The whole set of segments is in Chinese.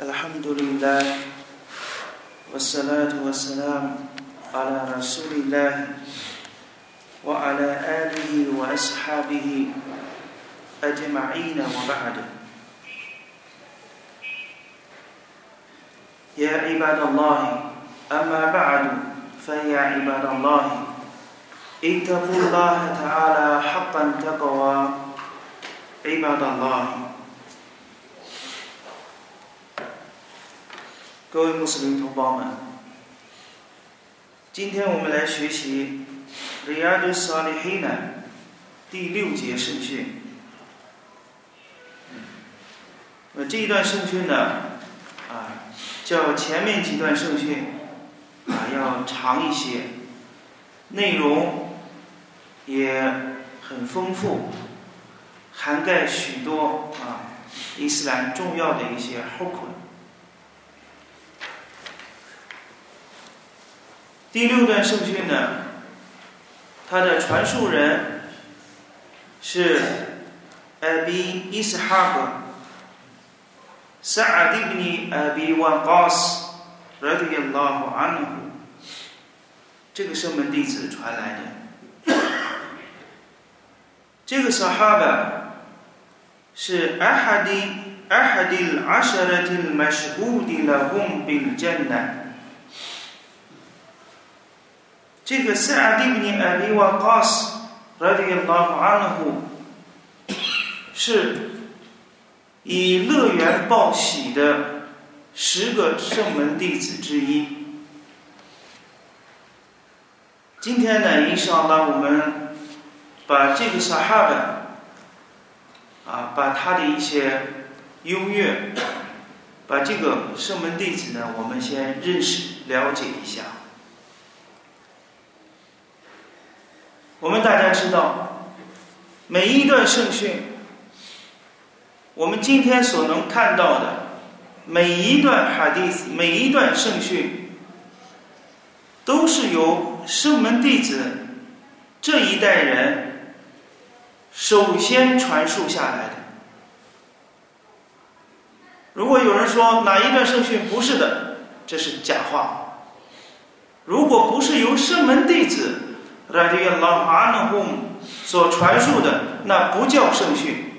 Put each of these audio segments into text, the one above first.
الحمد لله والصلاة والسلام على رسول الله وعلى آله وأصحابه أجمعين وبعد. يا عباد الله أما بعد فيا عباد الله اتقوا الله تعالى حقا تقوى. عباد الله 各位穆斯林同胞们，今天我们来学习《Riyadh Salihin》第六节圣训。那这一段圣训呢，啊，较前面几段圣训啊要长一些，内容也很丰富，涵盖许多啊伊斯兰重要的一些后 u。第六段圣训呢，它的传述人是 Abi Ishahab，这个圣门弟子传来的。这个 Sahaba 是 Ahadi Ahadil Asharatil Mashhudi Lahum Bil。这个塞阿蒂布尼阿比瓦卡斯拉迪亚拉法安呼是以乐园报喜的十个圣门弟子之一。今天呢，一上呢我们把这个萨哈本啊，把他的一些优越，把这个圣门弟子呢，我们先认识了解一下。我们大家知道，每一段圣训，我们今天所能看到的每一段哈迪斯，每一段圣训，都是由圣门弟子这一代人首先传述下来的。如果有人说哪一段圣训不是的，这是假话。如果不是由圣门弟子，拉迪亚拉哈纳姆所传述的那不叫圣训，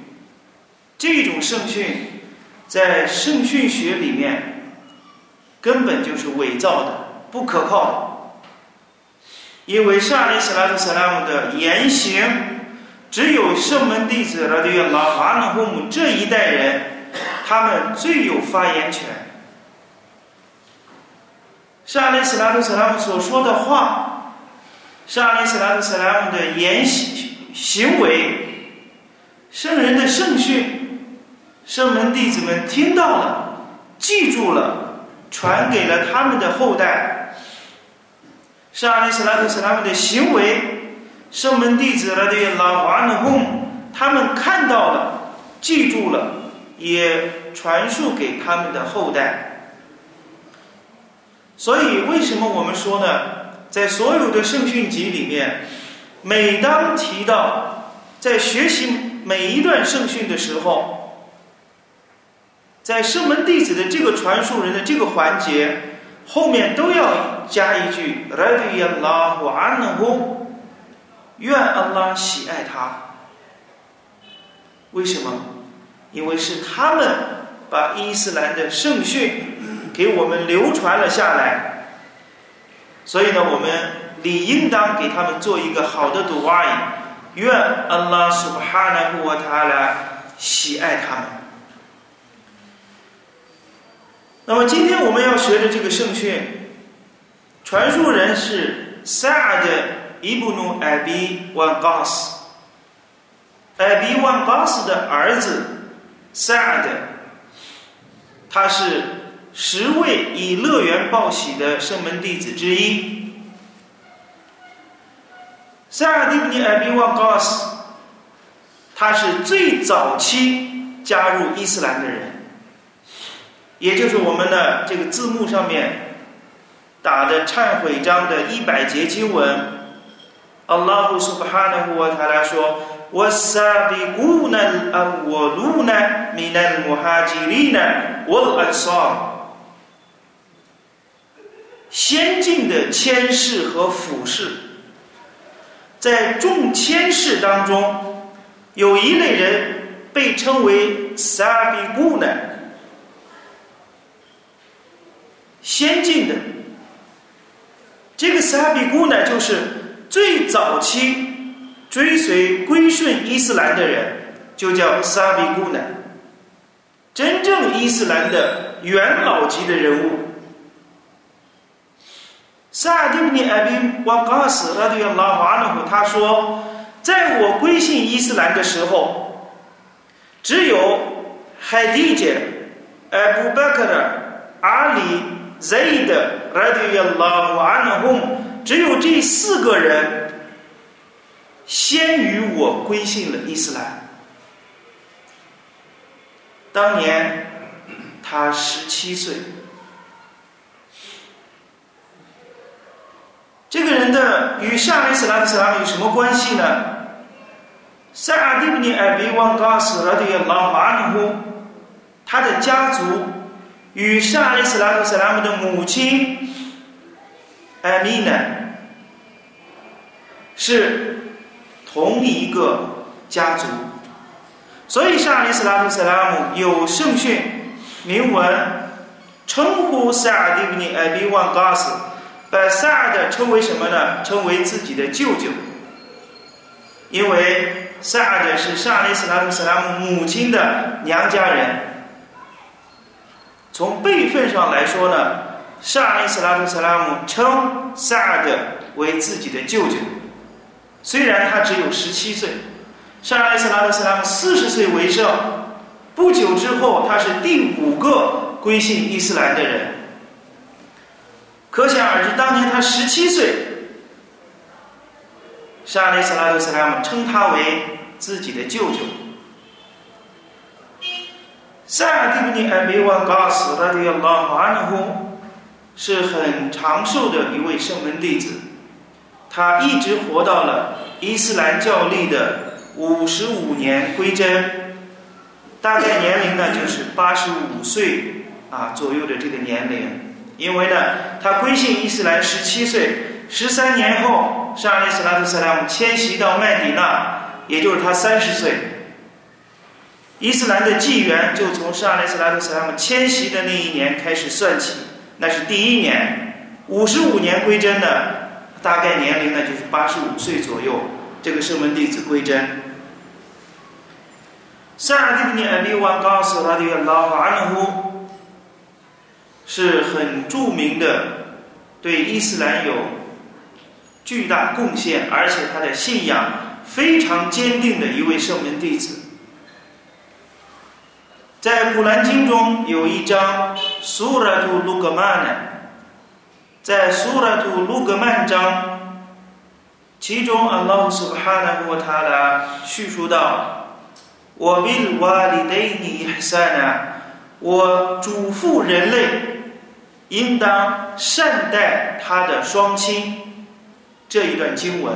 这种圣训在圣训学里面根本就是伪造的、不可靠的。因为沙利斯拉特萨拉姆的言行，只有圣门弟子拉迪亚拉哈纳姆这一代人，他们最有发言权。沙利斯拉特萨拉姆所说的话。是阿里斯拉特·斯拉姆的言行行为，圣人的圣训，圣门弟子们听到了，记住了，传给了他们的后代。是阿里斯拉特·斯拉姆的行为，圣门弟子拉对拉瓦努贡，他们看到了，记住了，也传述给他们的后代。所以，为什么我们说呢？在所有的圣训集里面，每当提到在学习每一段圣训的时候，在圣门弟子的这个传述人的这个环节后面都要加一句 “radiyallahu anhu”，愿安拉喜爱他。为什么？因为是他们把伊斯兰的圣训给我们流传了下来。所以呢，我们理应当给他们做一个好的读阿伊，愿安拉苏巴哈纳布瓦塔拉喜爱他们。那么今天我们要学的这个圣训，传述人是萨德伊布努艾比万嘎斯，艾比万嘎斯的儿子萨德，他是。十位以乐园报喜的圣门弟子之一，塞尔蒂布尼艾比旺高斯，他是最早期加入伊斯兰的人，也就是我们的这个字幕上面打的忏悔章的一百节经文，阿拉胡苏巴哈纳胡瓦塔拉说 والسابقون الأولون من المهاجرين والأنصار ”先进的谦士和俯士，在众谦士当中，有一类人被称为萨比古呢，先进的。这个萨比古呢，就是最早期追随归顺伊斯兰的人，就叫萨比古呢。真正伊斯兰的元老级的人物。萨迪布尼艾比瓦嘎斯拉迪亚拉瓦努夫他说，在我归信伊斯兰的时候，只有海迪杰、艾布巴克的阿里、赛德拉迪亚拉瓦努夫，只有这四个人先于我归信了伊斯兰。当年他十七岁。这个人的与夏利斯拉的斯拉有什么关系呢？萨阿蒂布尼艾比旺嘎斯拉的拉马尼夫，他的家族与夏利斯拉的斯拉姆的母亲艾米娜是同一个家族，所以夏利斯拉的斯拉姆有圣训铭文称呼萨阿蒂布尼艾比旺嘎斯。把萨尔的称为什么呢？称为自己的舅舅，因为萨尔的是萨利斯拉图斯拉姆母亲的娘家人。从辈分上来说呢，萨利斯拉图斯拉姆称萨尔的为自己的舅舅，虽然他只有十七岁，萨利斯拉图斯拉姆四十岁为圣，不久之后他是第五个归信伊斯兰的人。可想而知，当年他十七岁，沙利斯拉德斯拉姆称他为自己的舅舅。塞尔蒂布尼艾比瓦嘎斯拉迪亚拉哈尼呼是很长寿的一位圣门弟子，他一直活到了伊斯兰教历的五十五年归真，大概年龄呢就是八十五岁啊左右的这个年龄。因为呢，他归信伊斯兰十七岁，十三年后，沙利斯拉特·萨拉姆迁徙到麦迪那，也就是他三十岁。伊斯兰的纪元就从沙利斯拉特·萨拉姆迁徙的那一年开始算起，那是第一年。五十五年归真的，大概年龄呢就是八十五岁左右。这个圣门弟子归真。萨尔蒂尼艾比万告诉他的老阿努。是很著名的，对伊斯兰有巨大贡献，而且他的信仰非常坚定的一位圣门弟子。在古兰经中有一章苏拉图鲁格曼呢，在苏拉图鲁格曼章，其中阿拉苏哈纳和他的叙述道：“我比瓦里德尼哈萨纳，我嘱咐人类。”应当善待他的双亲，这一段经文，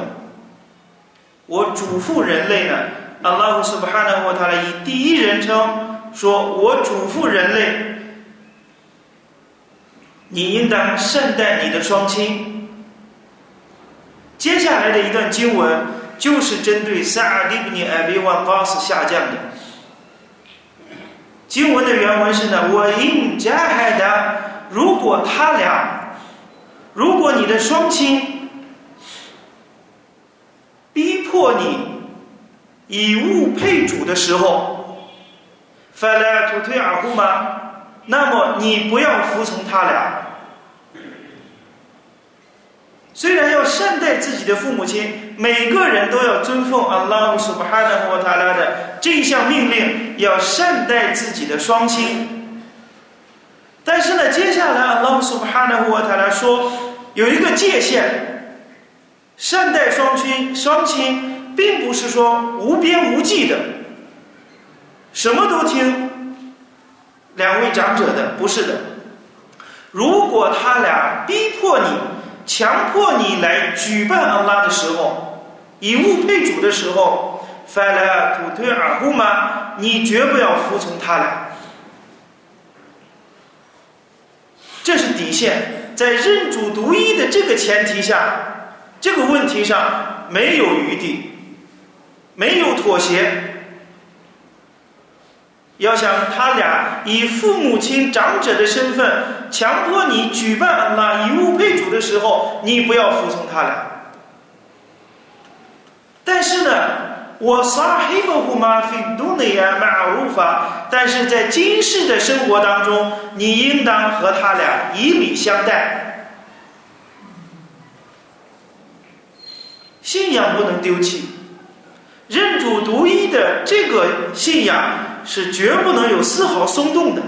我嘱咐人类呢。阿拉苏巴哈纳沃塔拉以第一人称说：“我嘱咐人类，你应当善待你的双亲。”接下来的一段经文就是针对萨尔利布尼艾比瓦高斯下降的。经文的原文是呢：“我应加海的。”如果他俩，如果你的双亲逼迫你以物配主的时候，翻来土推耳呼吗？那么你不要服从他俩。虽然要善待自己的父母亲，每个人都要遵奉阿拉苏巴哈纳和塔拉的这项命令，要善待自己的双亲。但是呢，接下来阿拉苏巴哈纳胡他来说有一个界限，善待双亲，双亲并不是说无边无际的，什么都听两位长者的，不是的。如果他俩逼迫你、强迫你来举办阿拉的时候，以物配主的时候，，fala tuti'ahuma，你绝不要服从他俩。这是底线，在认主独一的这个前提下，这个问题上没有余地，没有妥协。要想他俩以父母亲长者的身份强迫你举办安拉以物配主的时候，你不要服从他俩。但是呢，我撒黑布胡马费杜内亚马尔鲁法，但是在今世的生活当中，你应当和他俩以礼相待，信仰不能丢弃，认主独一的这个信仰。是绝不能有丝毫松动的。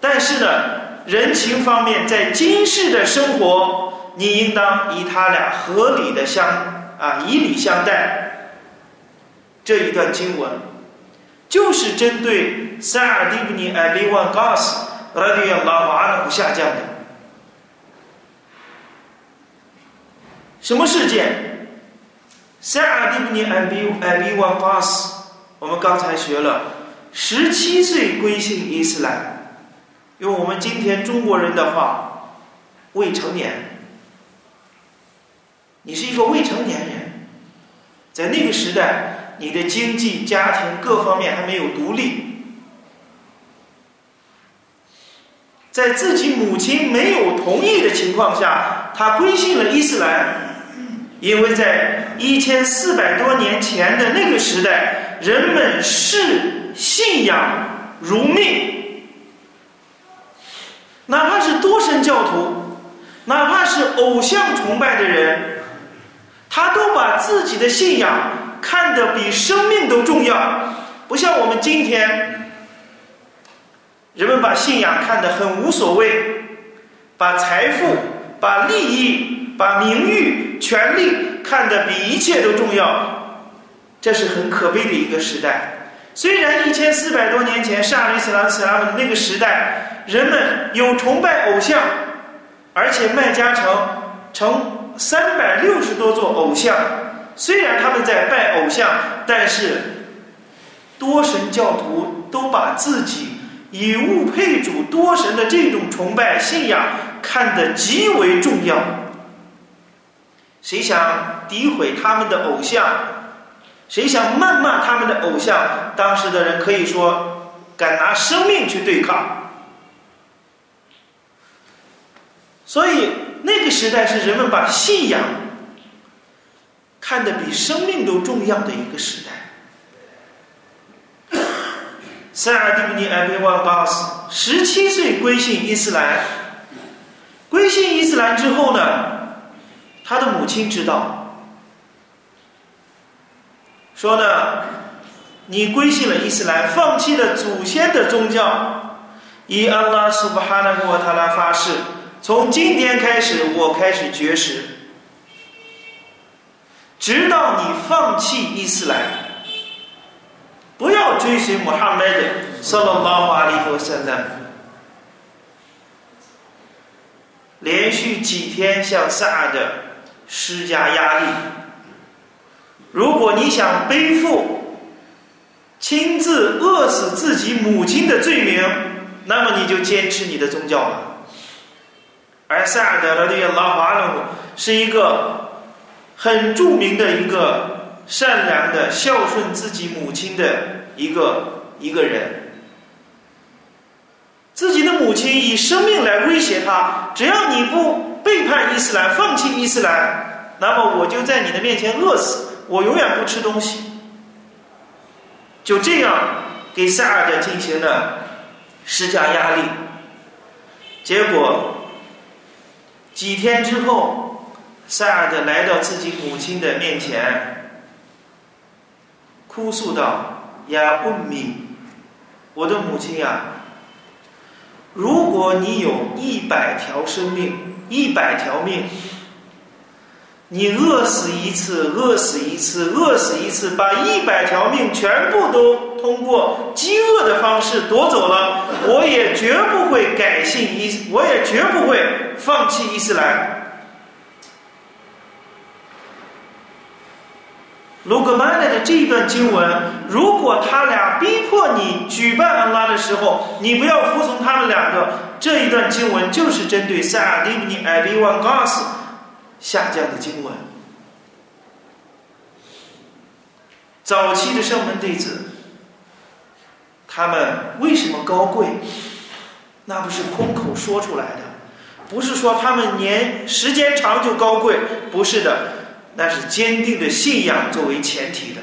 但是呢，人情方面，在今世的生活，你应当以他俩合理的相啊以礼相待。这一段经文就是针对塞尔蒂布尼艾比万嘎斯拉迪亚拉瓦努下降的。什么事件？塞尔蒂布尼艾比艾比万嘎斯。我们刚才学了，十七岁归信伊斯兰，用我们今天中国人的话，未成年。你是一个未成年人，在那个时代，你的经济、家庭各方面还没有独立，在自己母亲没有同意的情况下，他归信了伊斯兰，因为在一千四百多年前的那个时代。人们视信仰如命，哪怕是多神教徒，哪怕是偶像崇拜的人，他都把自己的信仰看得比生命都重要。不像我们今天，人们把信仰看得很无所谓，把财富、把利益、把名誉、权力看得比一切都重要。这是很可悲的一个时代。虽然一千四百多年前沙里斯拉斯拉姆的那个时代，人们有崇拜偶像，而且麦加城成三百六十多座偶像。虽然他们在拜偶像，但是多神教徒都把自己以物配主、多神的这种崇拜信仰看得极为重要。谁想诋毁他们的偶像？谁想谩骂他们的偶像？当时的人可以说敢拿生命去对抗。所以那个时代是人们把信仰看得比生命都重要的一个时代。塞尔蒂布尼艾比万巴斯十七岁归信伊斯兰，归信伊斯兰之后呢，他的母亲知道。说呢，你归信了伊斯兰，放弃了祖先的宗教，以安拉苏巴哈纳和塔拉发誓，从今天开始，我开始绝食，直到你放弃伊斯兰，不要追随穆罕默德，萨拉拉瓦里和圣人，连续几天向萨德施加压力。如果你想背负亲自饿死自己母亲的罪名，那么你就坚持你的宗教吧。而萨德的拉法鲁是一个很著名的一个善良的、孝顺自己母亲的一个一个人。自己的母亲以生命来威胁他，只要你不背叛伊斯兰、放弃伊斯兰，那么我就在你的面前饿死。我永远不吃东西，就这样给萨尔德进行了施加压力。结果几天之后，萨尔德来到自己母亲的面前，哭诉道：“呀，问米，我的母亲呀，如果你有一百条生命，一百条命。”你饿死一次，饿死一次，饿死一次，把一百条命全部都通过饥饿的方式夺走了，我也绝不会改信伊，我也绝不会放弃伊斯兰。卢格曼的这一段经文，如果他俩逼迫你举办安拉的时候，你不要服从他们两个。这一段经文就是针对萨尔蒂布尼艾比万嘎斯下降的经文。早期的圣门弟子，他们为什么高贵？那不是空口说出来的，不是说他们年时间长就高贵，不是的。那是坚定的信仰作为前提的，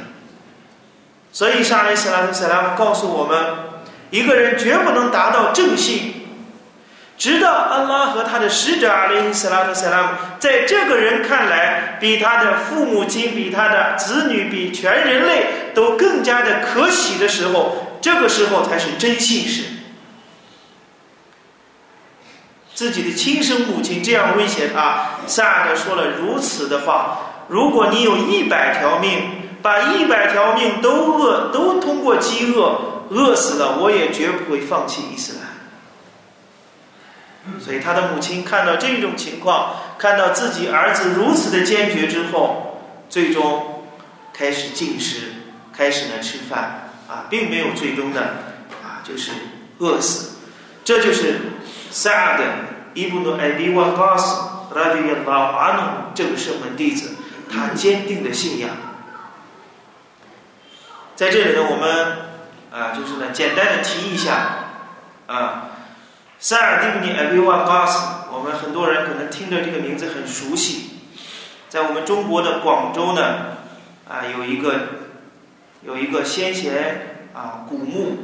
所以沙利斯拉特·塞拉姆告诉我们，一个人绝不能达到正信，直到安拉和他的使者阿林斯拉特·塞拉姆在这个人看来，比他的父母亲、比他的子女、比全人类都更加的可喜的时候，这个时候才是真信士。自己的亲生母亲这样威胁他，萨德说了如此的话。如果你有一百条命，把一百条命都饿，都通过饥饿饿死了，我也绝不会放弃伊斯兰。所以他的母亲看到这种情况，看到自己儿子如此的坚决之后，最终开始进食，开始呢吃饭啊，并没有最终的啊就是饿死。这就是萨尔的伊布努艾迪瓦高斯拉迪亚拉阿努这个圣门弟子。他坚定的信仰，在这里呢，我们啊，就是呢，简单的提一下啊，塞尔蒂布尼艾比万加斯，我们很多人可能听着这个名字很熟悉，在我们中国的广州呢，啊，有一个有一个先贤啊古墓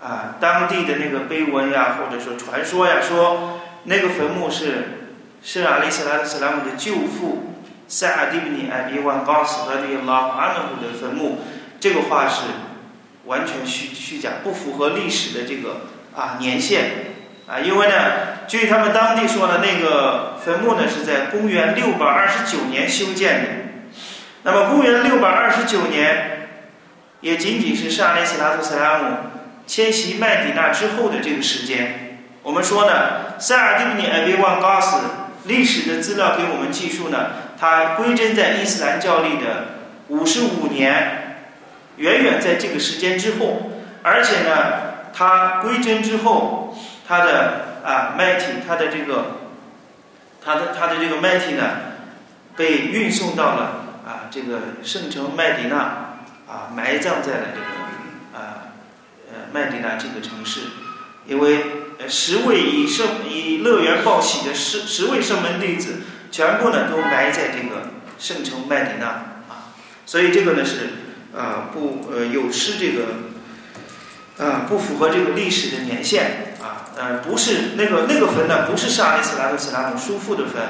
啊，当地的那个碑文呀，或者说传说呀，说那个坟墓是圣阿里斯拉斯拉姆的舅父。塞尔蒂布尼艾比万高斯和这个拉阿努姆的坟墓，这个话是完全虚虚假，不符合历史的这个啊年限啊，因为呢，据他们当地说的，那个坟墓呢是在公元六百二十九年修建的。那么公元六百二十九年，也仅仅是沙利斯拉特塞拉姆迁徙麦迪纳之后的这个时间。我们说呢，塞尔蒂布尼艾比万高斯历史的资料给我们记述呢。它归真在伊斯兰教历的五十五年，远远在这个时间之后，而且呢，它归真之后，它的啊麦体，它的这个，它的它的这个麦体呢，被运送到了啊这个圣城麦迪纳，啊埋葬在了这个啊呃麦迪纳这个城市，因为十位以圣以乐园报喜的十十位圣门弟子。全部呢都埋在这个圣城麦迪纳啊，所以这个呢是啊不呃有失这个啊不符合这个历史的年限啊呃不是那个那个坟呢不是沙利斯拉特斯拉姆叔父的坟，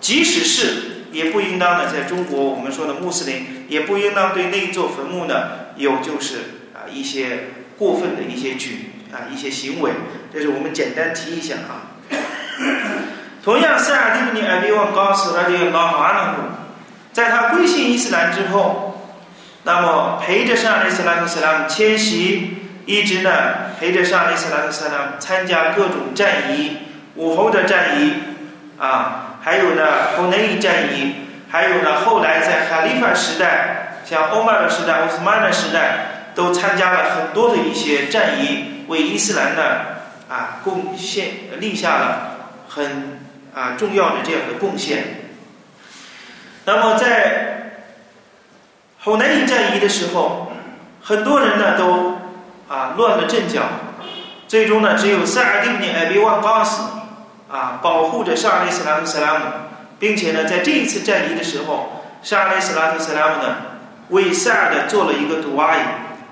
即使是也不应当呢在中国我们说的穆斯林也不应当对那一座坟墓呢有就是啊一些过分的一些举啊一些行为，这是我们简单提一下啊。同样，塞尔蒂布尼艾比旺高斯拉迪拉华纳姆，在他归信伊斯兰之后，那么陪着上利斯拉特斯拉姆迁徙，一直呢陪着上利斯拉特斯拉参加各种战役，武侯的战役啊，还有呢侯内伊战役，还有呢后来在哈利法时代，像欧麦的时代、奥斯曼的时代，都参加了很多的一些战役，为伊斯兰呢啊贡献立下了很。啊，重要的这样的贡献。那么在后南伊战役的时候，很多人呢都啊乱了阵脚，最终呢只有萨尔蒂布尼艾比万巴斯啊保护着沙利斯拉特塞拉姆，并且呢在这一次战役的时候，沙利斯拉特塞拉姆呢为萨尔的做了一个杜阿伊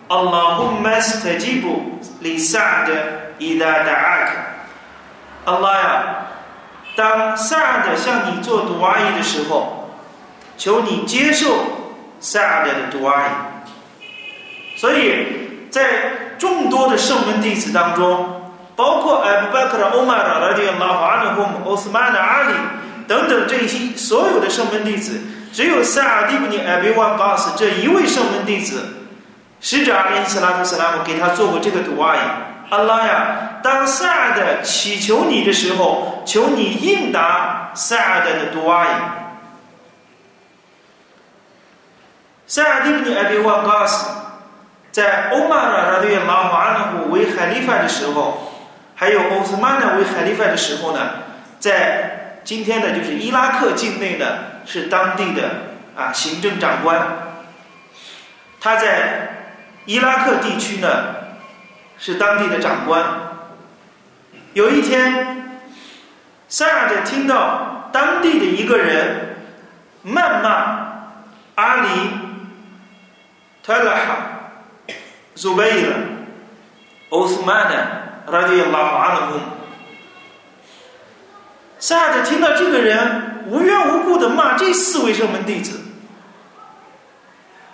，Allahumma stajibu li Sa'd idha da'ak，阿拉呀。当萨德向你做杜阿伊的时候，求你接受萨德的杜阿伊。所以在众多的圣门弟子当中，包括艾布巴克的欧玛达拉迪拉华的和奥斯曼的阿里等等这些所有的圣门弟子，只有萨尔蒂布尼艾比万巴斯这一位圣门弟子，使者阿里斯拉特斯拉姆给他做过这个杜阿伊。阿拉呀，当萨尔的祈求你的时候，求你应答萨尔的的杜阿伊。塞尔蒂布尼艾比万加斯在欧玛尔拉对拉瓦纳胡为海利法的时候，还有奥斯曼呢为海利法的时候呢，在今天的就是伊拉克境内呢是当地的啊行政长官，他在伊拉克地区呢是当地的长官。有一天，塞尔德听到当地的一个人谩骂阿里。特拉哈、苏贝尔、奥斯曼的拉迪拉瓦阿姆，萨尔听到这个人无缘无故的骂这四位圣门弟子，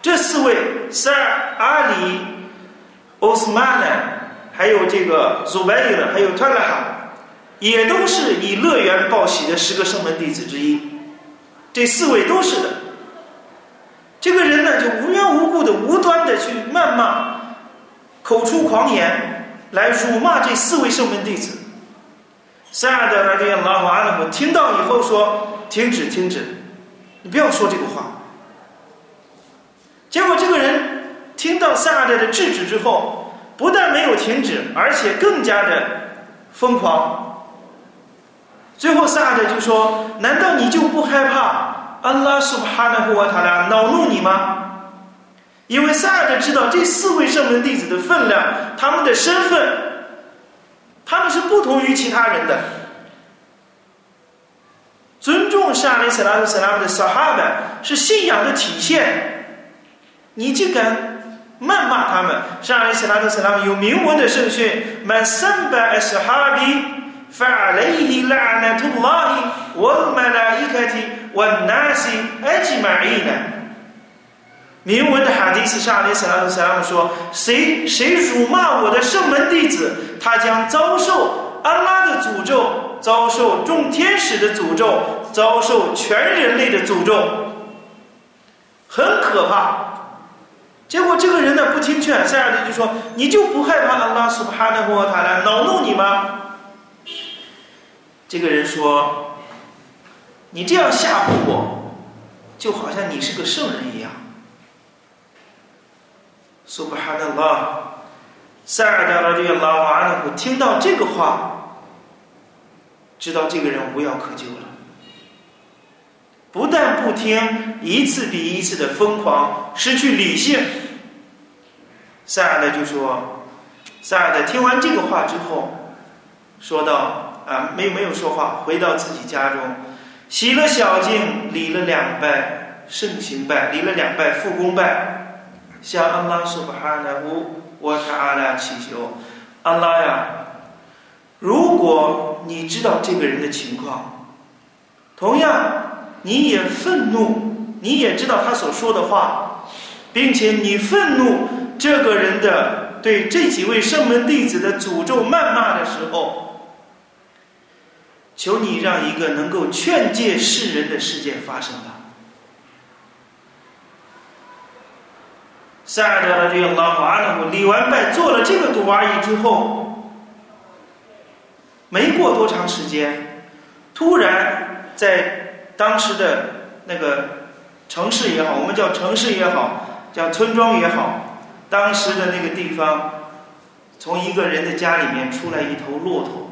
这四位塞尔、阿里、奥斯曼呢，还有这个苏贝尔，还有特拉哈，也都是以乐园报喜的十个圣门弟子之一，这四位都是的。这个人呢，就无缘无故的、无端的去谩骂、口出狂言，来辱骂这四位圣门弟子。塞尔德拉迪亚拉瓦阿姆听到以后说：“停止，停止，你不要说这个话。”结果这个人听到塞尔德的制止之后，不但没有停止，而且更加的疯狂。最后萨尔德就说：“难道你就不害怕？”安拉苏哈纳胡瓦塔拉恼怒你吗？因为萨尔德知道这四位圣门弟子的分量，他们的身份，他们是不同于其他人的。尊重沙利斯拉特斯拉的萨哈的，是信仰的体现。你竟敢谩骂他们？沙利斯拉特斯拉姆有明文的圣训：满三百斯哈比，法雷伊拉纳图拉伊，我买了一开提。问那些埃及满意呢？铭文的哈迪斯沙利斯拉特斯拉姆说：“谁谁辱骂我的圣门弟子，他将遭受安拉的诅咒，遭受众天使的诅咒，遭受全人类的诅咒，很可怕。”结果这个人呢不听劝，塞尔迪就说：“你就不害怕安拉苏巴哈纳和塔来恼怒你吗？”这个人说。你这样吓唬我，就好像你是个圣人一样。苏巴哈纳拉，塞尔达拉这个拉瓦阿努听到这个话，知道这个人无药可救了。不但不听，一次比一次的疯狂，失去理性。塞尔达就说：“塞尔达听完这个话之后，说道：啊，没没有说话，回到自己家中。”洗了小净，礼了两拜圣行拜，礼了两拜复功拜，向安拉苏巴哈纳乌瓦塔阿拉祈求，安拉呀，如果你知道这个人的情况，同样你也愤怒，你也知道他所说的话，并且你愤怒这个人的对这几位圣门弟子的诅咒谩骂的时候。求你让一个能够劝诫世人的事件发生吧。塞尔德的这个老阿呢，我礼完拜做了这个赌阿姨之后，没过多长时间，突然在当时的那个城市也好，我们叫城市也好，叫村庄也好，当时的那个地方，从一个人的家里面出来一头骆驼。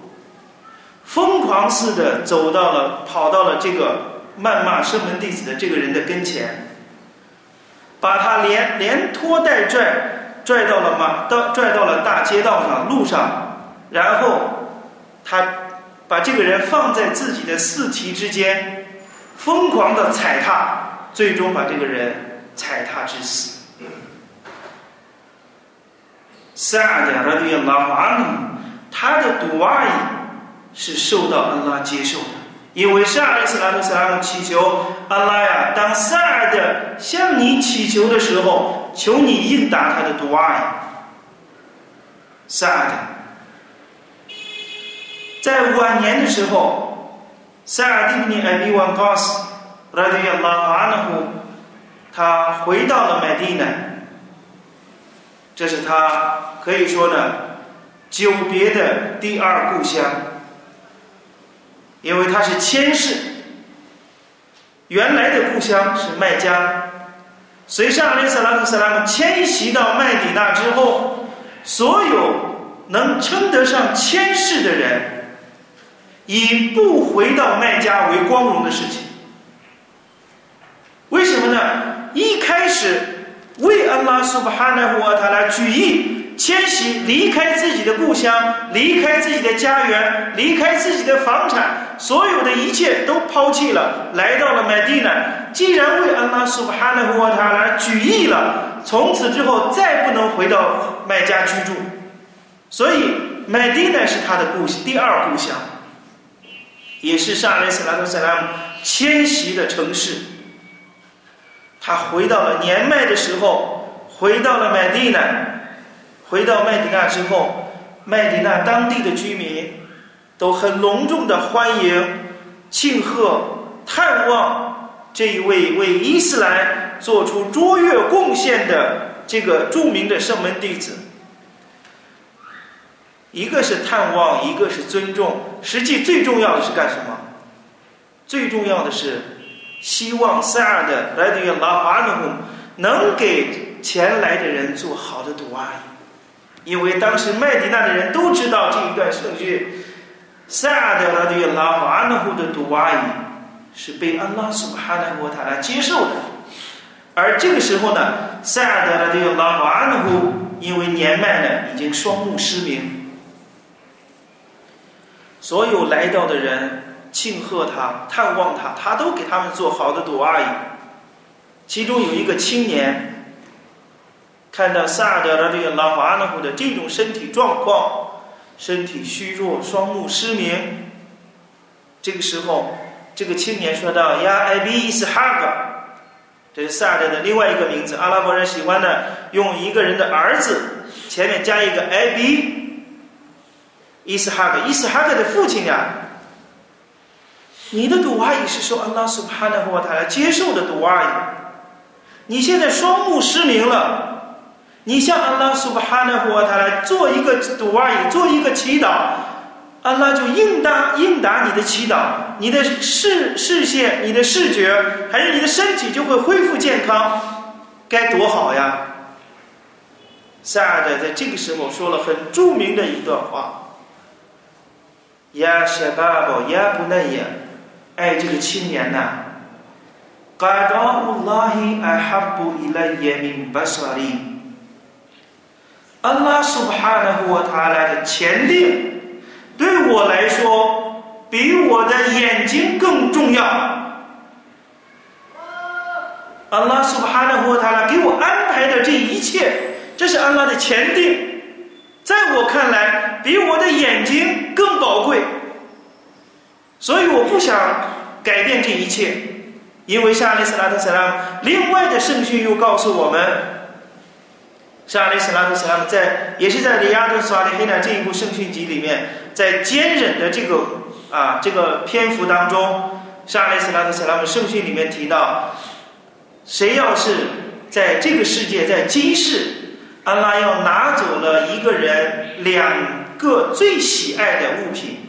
疯狂似的走到了，跑到了这个谩骂圣门弟子的这个人的跟前，把他连连拖带拽，拽到了马到拽到了大街道上路上，然后他把这个人放在自己的四蹄之间，疯狂的踩踏，最终把这个人踩踏致死。萨尔的拉迪拉瓦努，他的独爱。是受到安拉接受的，因为沙利斯拉特斯拉姆祈求安拉呀，当萨尔的向你祈求的时候，求你应答他的独爱。萨尔的在晚年的时候，萨尔蒂尼艾比万高斯拉迪亚拉阿纳胡，他回到了麦地那，这是他可以说呢久别的第二故乡。因为他是前世，原来的故乡是麦加，随上阿斯拉克斯拉姆迁徙到麦底那之后，所有能称得上迁世的人，以不回到麦加为光荣的事情。为什么呢？一开始为安拉苏巴哈纳胡阿塔拉举义迁徙，离开自己的故乡，离开自己的家园，离开自己的房产，所有的一切都抛弃了，来到了麦地那。既然为安拉苏巴哈纳胡阿塔拉举义了，从此之后再不能回到麦家居住，所以麦地那是他的故第二故乡，也是沙雷斯拉特塞拉姆迁徙的城市。他回到了年迈的时候，回到了麦地那，回到麦迪那之后，麦迪那当地的居民都很隆重的欢迎、庆贺、探望这一位为伊斯兰做出卓越贡献的这个著名的圣门弟子。一个是探望，一个是尊重，实际最重要的是干什么？最重要的是。希望萨尔的来自于拉法努能给前来的人做好的读阿姨，因为当时麦迪那的人都知道这一段圣训，萨尔的来自于拉法努姆的读阿姨是被安拉苏哈纳国塔拉接受的，而这个时候呢，萨尔的来自于拉法努姆因为年迈呢已经双目失明，所有来到的人。庆贺他，探望他，他都给他们做好的朵阿姨。其中有一个青年，看到萨德的这个拉瓦纳夫的这种身体状况，身体虚弱，双目失明。这个时候，这个青年说道：“呀，艾比伊斯哈格，这是萨德的另外一个名字。阿拉伯人喜欢呢，用一个人的儿子前面加一个艾比伊斯哈格，伊斯哈格的父亲呀。”你的赌阿姨是受安拉苏帕纳和他来接受的赌阿姨，你现在双目失明了，你向安拉苏帕纳和他来做一个赌阿姨，做一个祈祷，安拉就应答应答你的祈祷，你的视视线、你的视觉，还是你的身体就会恢复健康，该多好呀！萨尔德在这个时候说了很著名的一段话：“呀，小爸爸，呀，不能呀。”哎，这个青年呐，感到乌拉希艾哈布伊拉耶明巴沙里，安拉苏哈纳和他来的前定，对我来说比我的眼睛更重要。安拉苏哈纳和他来给我安排的这一切，这是安拉的前定，在我看来比我的眼睛更宝贵。所以我不想改变这一切，因为沙利斯拉特斯拉另外的圣训又告诉我们，沙利斯拉特斯拉姆在也是在里亚多斯瓦利黑纳这一部圣训集里面，在坚忍的这个啊这个篇幅当中，沙利斯拉特斯拉姆圣训里面提到，谁要是在这个世界在今世，安拉要拿走了一个人两个最喜爱的物品。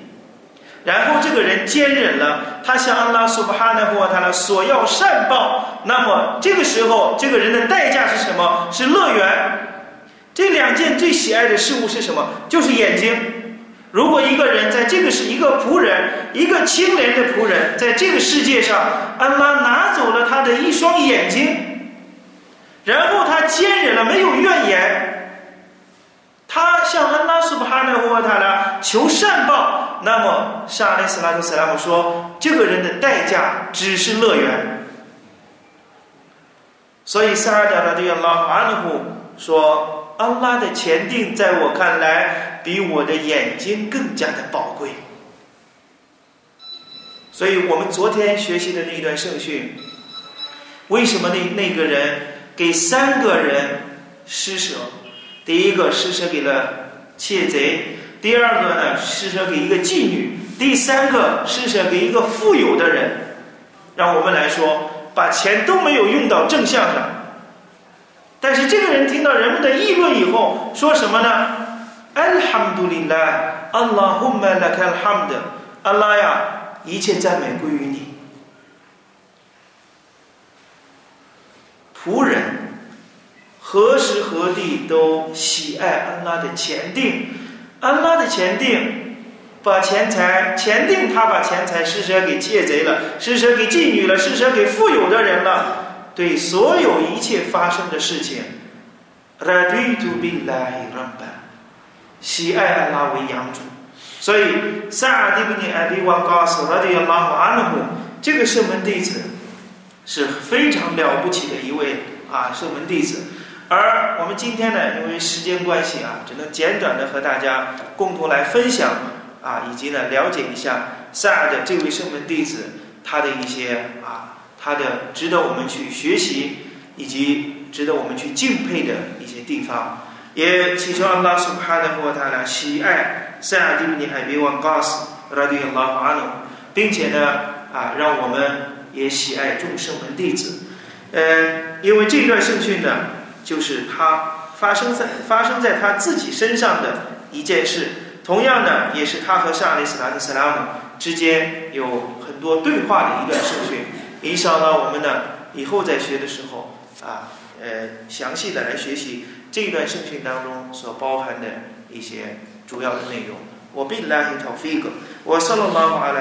然后这个人坚忍了，他向安拉苏巴哈纳或他拉索要善报，那么这个时候这个人的代价是什么？是乐园。这两件最喜爱的事物是什么？就是眼睛。如果一个人在这个是一个仆人，一个清廉的仆人，在这个世界上，安拉拿走了他的一双眼睛，然后他坚忍了，没有怨言，他向安拉苏巴哈纳或他呢求善报。那么，沙利斯拉特·斯拉姆说：“这个人的代价只是乐园。”所以，萨尔达拉对拉阿努姆说：“安拉的前定，在我看来，比我的眼睛更加的宝贵。”所以我们昨天学习的那一段圣训，为什么那那个人给三个人施舍？第一个施舍给了窃贼。第二个呢，施舍给一个妓女；第三个施舍给一个富有的人。让我们来说，把钱都没有用到正向上。但是这个人听到人们的议论以后，说什么呢？Alhamdulillah，Allahumma lakal hamd，阿拉呀，一切赞美归于你。仆人。何时何地都喜爱安拉的前定，安拉的前定，把钱财前定，他把钱财施舍给窃贼了，施舍给妓女了，施舍给富有的人了，对所有一切发生的事情，raditu billahi rabban，喜爱安拉为养主，所以萨迪布尼艾比瓦告诉拉迪亚拉哈安姆这个圣门弟子是非常了不起的一位啊圣门弟子。而我们今天呢，因为时间关系啊，只能简短的和大家共同来分享啊，以及呢了解一下萨尔的这位圣门弟子他的一些啊，他的值得我们去学习以及值得我们去敬佩的一些地方。也祈求阿拉苏哈的和他呢喜爱塞尔蒂布尼海比旺高斯拉迪拉阿努，并且呢啊，让我们也喜爱众圣门弟子。呃，因为这段圣训呢。就是他发生在发生在他自己身上的一件事，同样呢，也是他和沙利斯拉特·斯拉姆之间有很多对话的一段圣训。影响了我们呢，以后在学的时候啊，呃，详细的来学习这一段圣训当中所包含的一些主要的内容。我比拉希陶菲格，我萨拉拉马